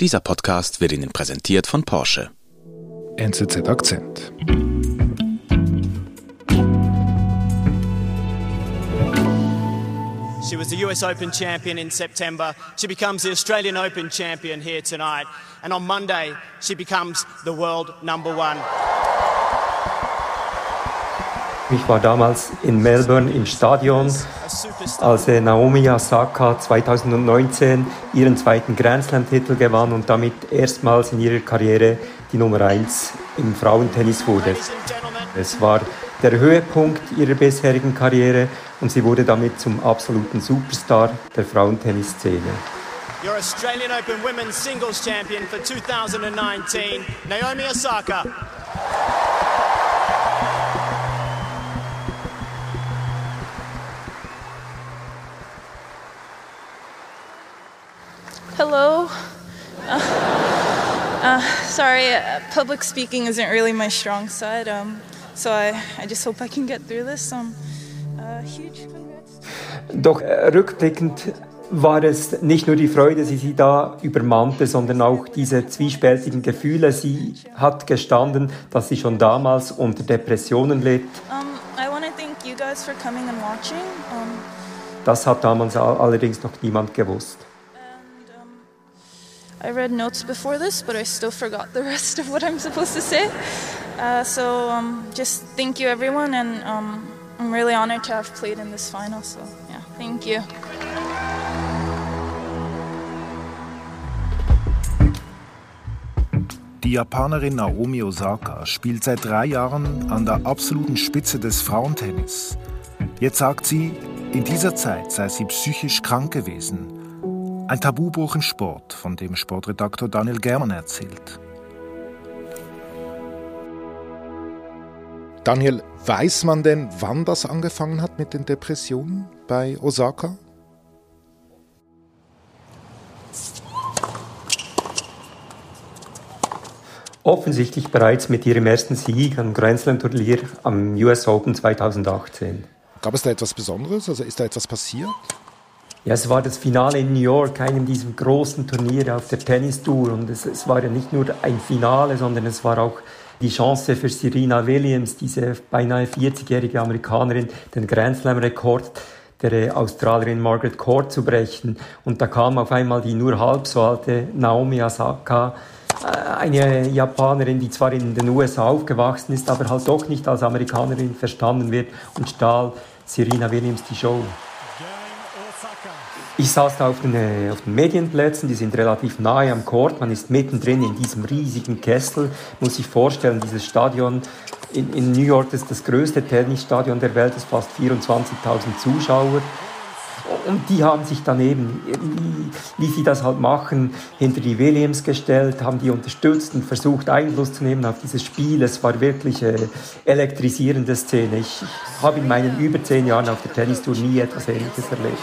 Dieser Podcast wird Ihnen präsentiert von Porsche. NZZ Akzent. She was the US Open champion in September. She becomes the Australian Open champion here tonight. And on Monday, she becomes the world number one. Ich war damals in Melbourne im Stadion, als Naomi Osaka 2019 ihren zweiten Grand Slam-Titel gewann und damit erstmals in ihrer Karriere die Nummer 1 im Frauentennis wurde. Es war der Höhepunkt ihrer bisherigen Karriere und sie wurde damit zum absoluten Superstar der Frauentennisszene. Your Australian Open Women's Singles Champion for 2019, Naomi Osaka. Hello. Uh, uh, sorry, uh, public speaking isn't really my strong side, um, so I, I just hope I can get through this. Um, uh, huge congrats. Doch äh, rückblickend war es nicht nur die Freude, die sie da übermannte, sondern auch diese zwiespältigen Gefühle. Sie hat gestanden, dass sie schon damals unter Depressionen litt. Um, I want to thank you guys for coming and watching. Um, Das hat damals all- allerdings noch niemand gewusst. I read notes before this, but I still forgot the rest of what I'm supposed to say. Uh, so um, just thank you, everyone, and um, I'm really honored to have played in this final. So yeah, thank you. Die Japanerin Naomi Osaka spielt seit drei Jahren an der absoluten Spitze des Frauentennis. Jetzt sagt sie, in dieser Zeit sei sie psychisch krank gewesen. Ein Tabubruch im Sport, von dem Sportredaktor Daniel Germann erzählt. Daniel, weiß man denn, wann das angefangen hat mit den Depressionen bei Osaka? Offensichtlich bereits mit ihrem ersten Sieg am Grand Slam Turnier am US Open 2018. Gab es da etwas Besonderes? Also ist da etwas passiert? Ja, es war das Finale in New York, einem dieser großen Turniere auf der Tennistour. Und es, es war ja nicht nur ein Finale, sondern es war auch die Chance für Serena Williams, diese beinahe 40-jährige Amerikanerin, den Grand Slam-Rekord der äh, Australierin Margaret Court zu brechen. Und da kam auf einmal die nur halb so alte Naomi Osaka, äh, eine Japanerin, die zwar in den USA aufgewachsen ist, aber halt doch nicht als Amerikanerin verstanden wird und stahl Serena Williams die Show. Ich saß da auf den, äh, auf den Medienplätzen, die sind relativ nahe am Court. Man ist mittendrin in diesem riesigen Kessel. Muss sich vorstellen, dieses Stadion in, in New York ist das größte Tennisstadion der Welt, das fast 24.000 Zuschauer. Und die haben sich dann eben, wie, wie sie das halt machen, hinter die Williams gestellt, haben die unterstützt und versucht Einfluss zu nehmen auf dieses Spiel. Es war wirklich eine elektrisierende Szene. Ich habe in meinen über zehn Jahren auf der Tennistour nie etwas Ähnliches erlebt.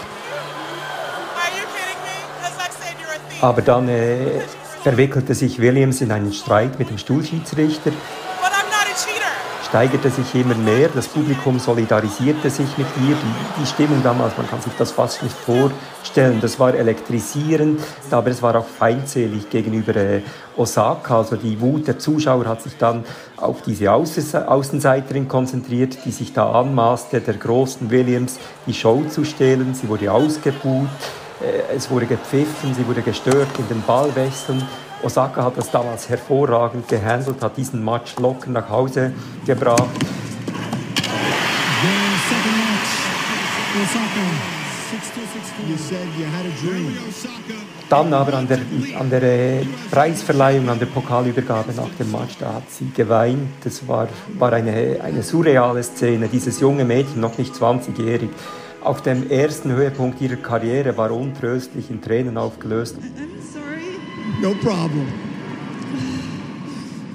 Aber dann äh, verwickelte sich Williams in einen Streit mit dem Stuhlschiedsrichter, steigerte sich immer mehr, das Publikum solidarisierte sich mit ihr. Die, die Stimmung damals, man kann sich das fast nicht vorstellen, das war elektrisierend, aber es war auch feindselig gegenüber äh, Osaka. Also die Wut der Zuschauer hat sich dann auf diese Außenseiterin konzentriert, die sich da anmaßte, der großen Williams die Show zu stehlen. Sie wurde ausgebuht. Äh, Es wurde gepfiffen, sie wurde gestört in den Ballwechseln. Osaka hat das damals hervorragend gehandelt, hat diesen Match locker nach Hause gebracht. Game second match. Osaka, 6-2, 6-4. You said you had a dream. Dann aber an der, an der äh, Preisverleihung, an der Pokalübergabe nach dem Match, da hat sie geweint. Das war, war eine, eine surreale Szene. Dieses junge Mädchen, noch nicht 20-jährig, auf dem ersten Höhepunkt ihrer Karriere, war untröstlich in Tränen aufgelöst. I'm sorry. No problem.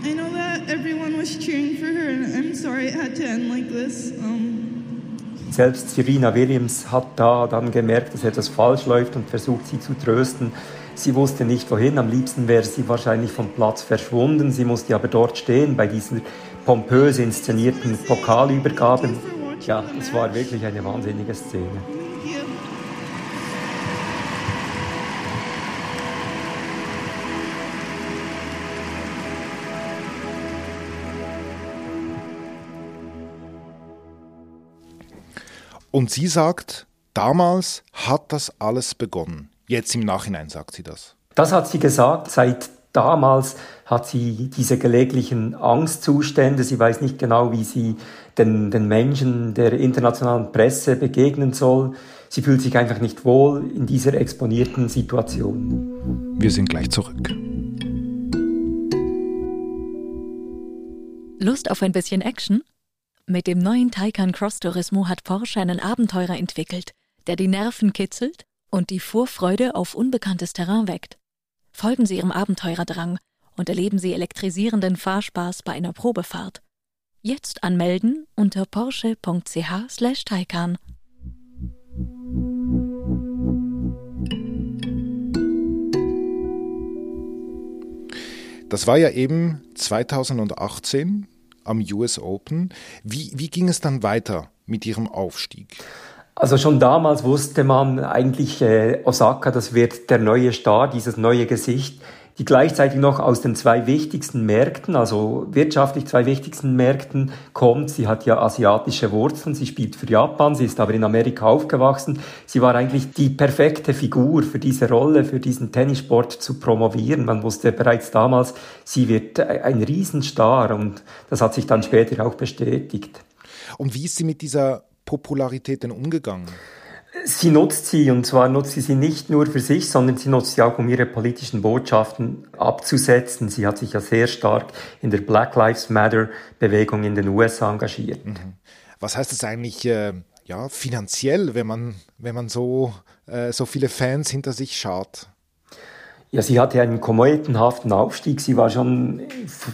I know that everyone was cheering for her, and I'm sorry it had to end like this. Um, Selbst Serena Williams hat da dann gemerkt, dass etwas falsch läuft und versucht, sie zu trösten. Sie wusste nicht wohin. Am liebsten wäre sie wahrscheinlich vom Platz verschwunden. Sie musste aber dort stehen bei dieser pompös inszenierten Pokalübergabe. Tja, es war halt wirklich eine wahnsinnige Szene. Und sie sagt, damals hat das alles begonnen. Jetzt im Nachhinein sagt sie das. Das hat sie gesagt. Seit damals hat sie diese gelegentlichen Angstzustände. Sie weiß nicht genau, wie sie den, den Menschen der internationalen Presse begegnen soll. Sie fühlt sich einfach nicht wohl in dieser exponierten Situation. Wir sind gleich zurück. Lust auf ein bisschen Action? Mit dem neuen Taycan Cross Turismo hat Porsche einen Abenteurer entwickelt, der die Nerven kitzelt und die Vorfreude auf unbekanntes Terrain weckt. Folgen Sie Ihrem Abenteurerdrang und erleben Sie elektrisierenden Fahrspaß bei einer Probefahrt. Jetzt anmelden unter porsche.ch/taycan. Das war ja eben 2018 am US Open. Wie, wie ging es dann weiter mit Ihrem Aufstieg? Also schon damals wusste man eigentlich, äh, Osaka, das wird der neue Star, dieses neue Gesicht die gleichzeitig noch aus den zwei wichtigsten Märkten, also wirtschaftlich zwei wichtigsten Märkten kommt. Sie hat ja asiatische Wurzeln, sie spielt für Japan, sie ist aber in Amerika aufgewachsen. Sie war eigentlich die perfekte Figur für diese Rolle, für diesen Tennissport zu promovieren. Man wusste bereits damals, sie wird ein Riesenstar und das hat sich dann später auch bestätigt. Und wie ist sie mit dieser Popularität denn umgegangen? Sie nutzt sie und zwar nutzt sie sie nicht nur für sich, sondern sie nutzt sie auch, um ihre politischen Botschaften abzusetzen. Sie hat sich ja sehr stark in der Black Lives Matter Bewegung in den USA engagiert. Mhm. Was heißt das eigentlich äh, ja, finanziell, wenn man, wenn man so, äh, so viele Fans hinter sich schaut? Ja, sie hatte einen kometenhaften Aufstieg. Sie war schon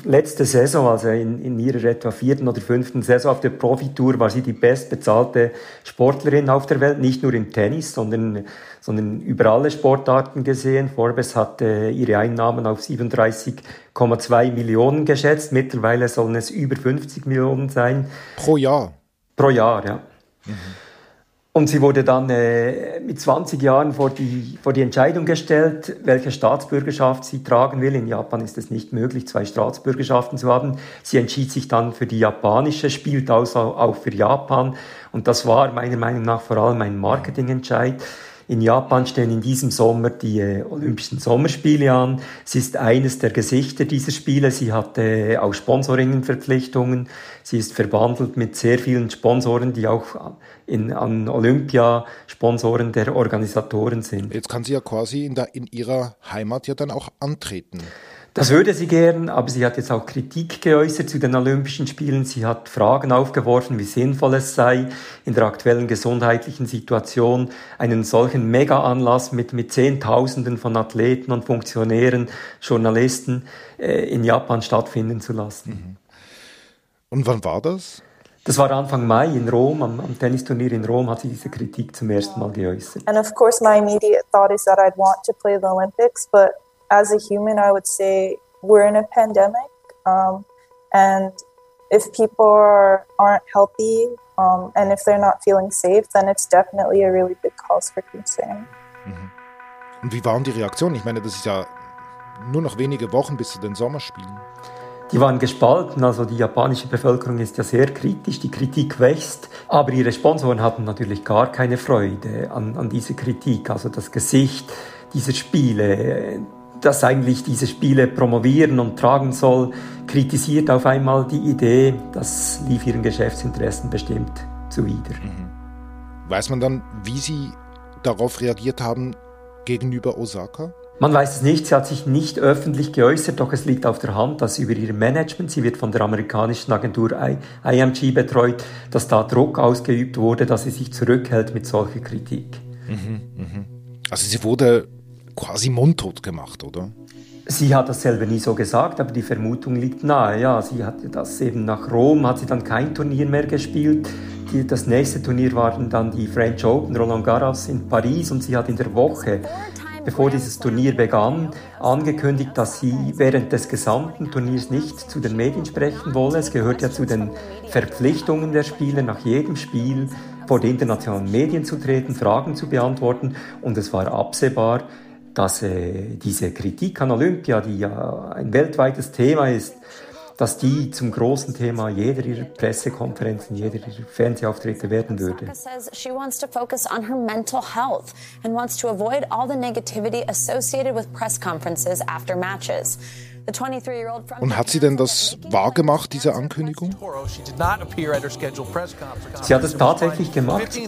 letzte Saison, also in, in ihrer etwa vierten oder fünften Saison auf der Profitour, war sie die bestbezahlte Sportlerin auf der Welt, nicht nur im Tennis, sondern, sondern über alle Sportarten gesehen. Forbes hatte ihre Einnahmen auf 37,2 Millionen geschätzt. Mittlerweile sollen es über 50 Millionen sein. Pro Jahr? Pro Jahr, ja. Mhm. Und sie wurde dann äh, mit 20 Jahren vor die, vor die Entscheidung gestellt, welche Staatsbürgerschaft sie tragen will. In Japan ist es nicht möglich, zwei Staatsbürgerschaften zu haben. Sie entschied sich dann für die japanische, spielt also auch für Japan. Und das war meiner Meinung nach vor allem ein Marketingentscheid. In Japan stehen in diesem Sommer die äh, Olympischen Sommerspiele an. Sie ist eines der Gesichter dieser Spiele. Sie hat äh, auch Sponsoringverpflichtungen. Sie ist verbandelt mit sehr vielen Sponsoren, die auch in, an Olympia Sponsoren der Organisatoren sind. Jetzt kann sie ja quasi in, der, in ihrer Heimat ja dann auch antreten. Das würde sie gern, aber sie hat jetzt auch Kritik geäußert zu den Olympischen Spielen. Sie hat Fragen aufgeworfen, wie sinnvoll es sei, in der aktuellen gesundheitlichen Situation einen solchen Mega-Anlass mit, mit Zehntausenden von Athleten und Funktionären, Journalisten äh, in Japan stattfinden zu lassen. Mhm. Und wann war das? Das war Anfang Mai in Rom, am, am, Tennisturnier in Rom hat sie diese Kritik zum ersten Mal geäußert. And of course my immediate thought is that I'd want to play the Olympics, but as a human, I would say we're in a pandemic, um, and if people are, aren't healthy um, and if they're not feeling safe, then it's definitely a really big cause for concern. Mhm. Und wie waren die Reaktionen? Ich meine, das ist ja nur noch wenige Wochen bis zu den Sommerspielen. Die waren gespalten, also die japanische Bevölkerung ist ja sehr kritisch, die Kritik wächst, aber ihre Sponsoren hatten natürlich gar keine Freude an, an dieser Kritik. Also das Gesicht dieser Spiele, das eigentlich diese Spiele promovieren und tragen soll, kritisiert auf einmal die Idee, das lief ihren Geschäftsinteressen bestimmt zuwider. Mhm. Weiß man dann, wie sie darauf reagiert haben gegenüber Osaka? Man weiß es nicht, sie hat sich nicht öffentlich geäußert, doch es liegt auf der Hand, dass über ihr Management, sie wird von der amerikanischen Agentur IMG betreut, dass da Druck ausgeübt wurde, dass sie sich zurückhält mit solcher Kritik. Mhm, mh. Also sie wurde quasi mundtot gemacht, oder? Sie hat das selber nie so gesagt, aber die Vermutung liegt nahe. Ja, sie hat das eben nach Rom, hat sie dann kein Turnier mehr gespielt. Die, das nächste Turnier waren dann die French Open, Roland Garros in Paris und sie hat in der Woche, bevor dieses Turnier begann, angekündigt, dass sie während des gesamten Turniers nicht zu den Medien sprechen wolle. Es gehört ja zu den Verpflichtungen der Spieler nach jedem Spiel vor die internationalen Medien zu treten, Fragen zu beantworten und es war absehbar, dass äh, diese Kritik an Olympia, die ja ein weltweites Thema ist, dass die zum großen Thema jeder ihrer Pressekonferenzen, jeder ihrer Fernsehauftritte werden würde. Matches. Und hat sie denn das wahrgemacht, diese Ankündigung? Sie hat es tatsächlich gemacht.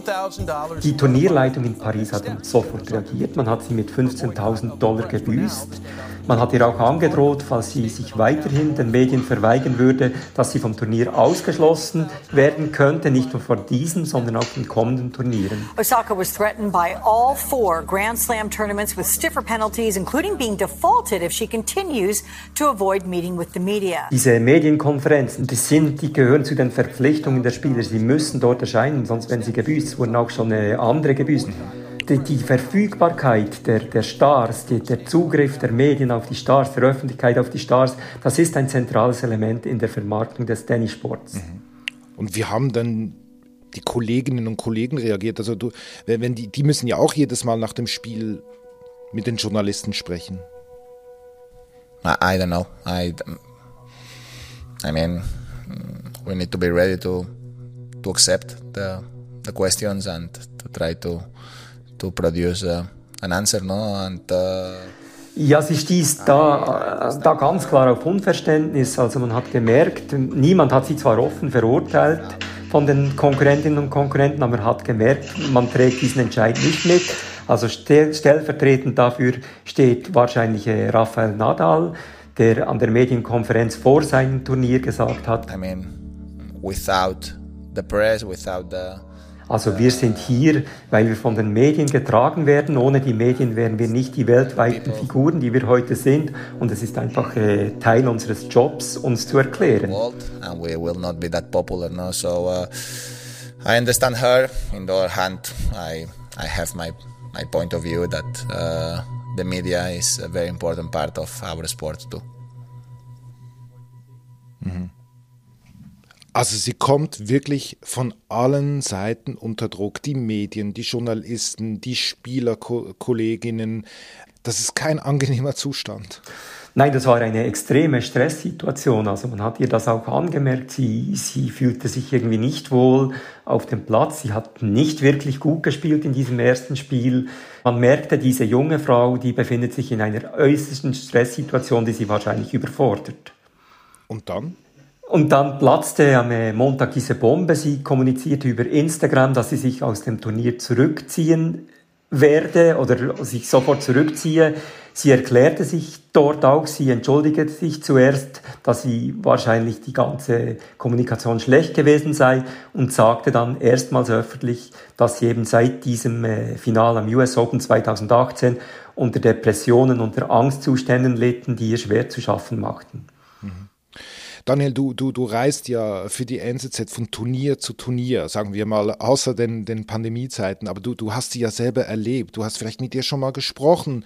Die Turnierleitung in Paris hat sofort reagiert. Man hat sie mit 15.000 Dollar gebüßt. Man hat ihr auch angedroht, falls sie sich weiterhin den Medien verweigern würde, dass sie vom Turnier ausgeschlossen werden könnte, nicht nur vor diesem, sondern auch den kommenden Turnieren. Osaka was threatened by all four Grand Slam tournaments with stiffer penalties, including being defaulted if she continues to avoid meeting with the media. Diese Medienkonferenzen, die, sind, die gehören zu den Verpflichtungen der Spieler. Sie müssen dort erscheinen, sonst werden sie gebüßt. Es wurden auch schon äh, andere gebüßt die, die Verfügbarkeit der, der Stars, die, der Zugriff der Medien auf die Stars, der Öffentlichkeit auf die Stars, das ist ein zentrales Element in der Vermarktung des Tennissports. Mhm. Und wie haben dann die Kolleginnen und Kollegen reagiert? Also du, wenn die, die müssen ja auch jedes Mal nach dem Spiel mit den Journalisten sprechen. I, I don't know. I, I mean, we need to be ready to to accept the the questions and to try to to produce uh, an answer, no? And, uh, ja, sie stieß da, da ganz klar auf Unverständnis. Also man hat gemerkt, niemand hat sie zwar offen verurteilt von den Konkurrentinnen und Konkurrenten, aber man hat gemerkt, man trägt diesen Entscheid nicht mit. Also stellvertretend dafür steht wahrscheinlich äh, Rafael Nadal, der an der Medienkonferenz vor seinem Turnier gesagt hat, I mean, without the press, without the also wir sind hier, weil wir von den Medien getragen werden. Ohne die Medien wären wir nicht die weltweiten Figuren, die wir heute sind. Und es ist einfach äh, Teil unseres Jobs, uns zu erklären. And we will not be that popular, no? So uh, I understand her. In the other hand, I I have my my point of view that uh, the media is a very important part of our sport too. Mhm. Also sie kommt wirklich von allen Seiten unter Druck. Die Medien, die Journalisten, die Spielerkolleginnen. Das ist kein angenehmer Zustand. Nein, das war eine extreme Stresssituation. Also man hat ihr das auch angemerkt. Sie, sie fühlte sich irgendwie nicht wohl auf dem Platz. Sie hat nicht wirklich gut gespielt in diesem ersten Spiel. Man merkte, diese junge Frau, die befindet sich in einer äußersten Stresssituation, die sie wahrscheinlich überfordert. Und dann? Und dann platzte am Montag diese Bombe. Sie kommunizierte über Instagram, dass sie sich aus dem Turnier zurückziehen werde oder sich sofort zurückziehe. Sie erklärte sich dort auch, sie entschuldigte sich zuerst, dass sie wahrscheinlich die ganze Kommunikation schlecht gewesen sei und sagte dann erstmals öffentlich, dass sie eben seit diesem äh, Final am US Open 2018 unter Depressionen, unter Angstzuständen litten, die ihr schwer zu schaffen machten. Daniel, du, du, du reist ja für die NZZ von Turnier zu Turnier, sagen wir mal, außer den, den Pandemiezeiten, aber du, du hast sie ja selber erlebt. Du hast vielleicht mit dir schon mal gesprochen.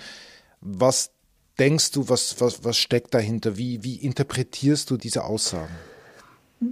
Was denkst du, was, was, was steckt dahinter? Wie, wie interpretierst du diese Aussagen?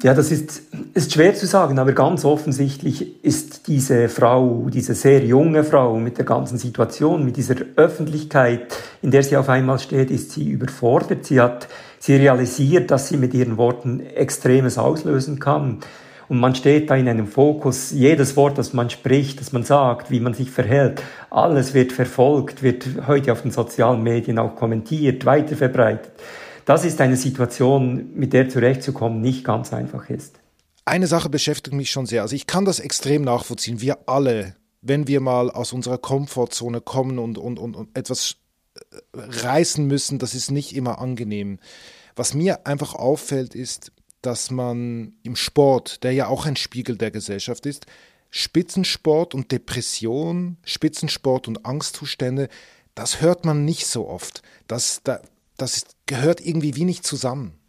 Ja, das ist, ist schwer zu sagen, aber ganz offensichtlich ist diese Frau, diese sehr junge Frau mit der ganzen Situation, mit dieser Öffentlichkeit, in der sie auf einmal steht, ist sie überfordert. Sie hat Sie realisiert, dass sie mit ihren Worten Extremes auslösen kann. Und man steht da in einem Fokus. Jedes Wort, das man spricht, das man sagt, wie man sich verhält, alles wird verfolgt, wird heute auf den sozialen Medien auch kommentiert, weiterverbreitet. Das ist eine Situation, mit der zurechtzukommen nicht ganz einfach ist. Eine Sache beschäftigt mich schon sehr. Also ich kann das extrem nachvollziehen. Wir alle, wenn wir mal aus unserer Komfortzone kommen und, und, und, und etwas reißen müssen, das ist nicht immer angenehm. Was mir einfach auffällt, ist, dass man im Sport, der ja auch ein Spiegel der Gesellschaft ist, Spitzensport und Depression, Spitzensport und Angstzustände, das hört man nicht so oft. Das, das gehört irgendwie wie nicht zusammen.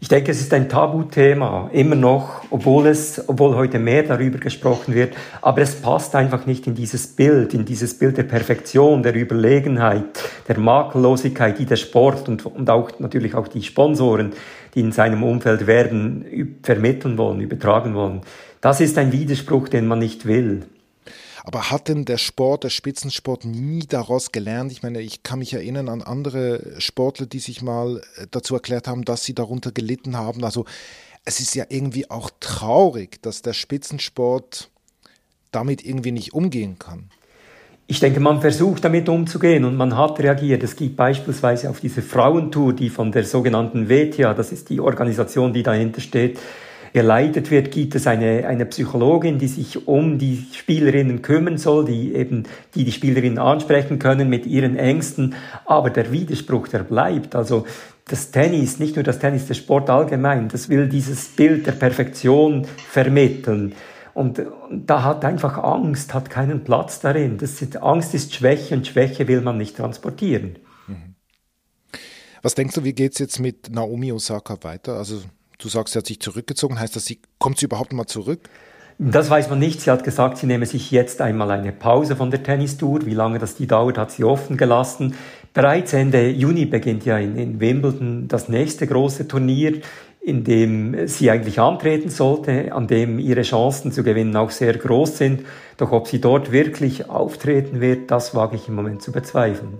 Ich denke, es ist ein Tabuthema, immer noch, obwohl es, obwohl heute mehr darüber gesprochen wird. Aber es passt einfach nicht in dieses Bild, in dieses Bild der Perfektion, der Überlegenheit, der Makellosigkeit, die der Sport und, und auch natürlich auch die Sponsoren, die in seinem Umfeld werden, vermitteln wollen, übertragen wollen. Das ist ein Widerspruch, den man nicht will. Aber hat denn der Sport, der Spitzensport nie daraus gelernt? Ich meine, ich kann mich erinnern an andere Sportler, die sich mal äh, dazu erklärt haben, dass sie darunter gelitten haben. Also es ist ja irgendwie auch traurig, dass der Spitzensport damit irgendwie nicht umgehen kann. Ich denke, man versucht damit umzugehen und man hat reagiert. Es gibt beispielsweise auf diese Frauentour, die von der sogenannten WTA, das ist die Organisation, die dahinter steht, geleitet wird, gibt es eine, eine Psychologin, die sich um die Spielerinnen kümmern soll, die eben, die die Spielerinnen ansprechen können mit ihren Ängsten. Aber der Widerspruch, der bleibt. Also, das Tennis, nicht nur das Tennis, der Sport allgemein, das will dieses Bild der Perfektion vermitteln. Und, da hat einfach Angst, hat keinen Platz darin. Das ist, Angst ist Schwäche und Schwäche will man nicht transportieren. Mhm. Was denkst du, wie geht es jetzt mit Naomi Osaka weiter? Also du sagst, sie hat sich zurückgezogen. Heißt das, sie kommt sie überhaupt mal zurück? Das weiß man nicht. Sie hat gesagt, sie nehme sich jetzt einmal eine Pause von der Tennistour. Wie lange das die dauert, hat sie offen gelassen. Bereits Ende Juni beginnt ja in, in Wimbledon das nächste große Turnier in dem sie eigentlich antreten sollte, an dem ihre Chancen zu gewinnen auch sehr groß sind. Doch ob sie dort wirklich auftreten wird, das wage ich im Moment zu bezweifeln.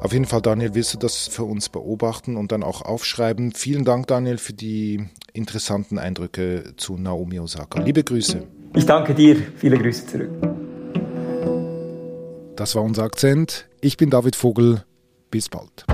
Auf jeden Fall, Daniel, willst du das für uns beobachten und dann auch aufschreiben? Vielen Dank, Daniel, für die interessanten Eindrücke zu Naomi Osaka. Liebe Grüße. Ich danke dir. Viele Grüße zurück. Das war unser Akzent. Ich bin David Vogel. Bis bald.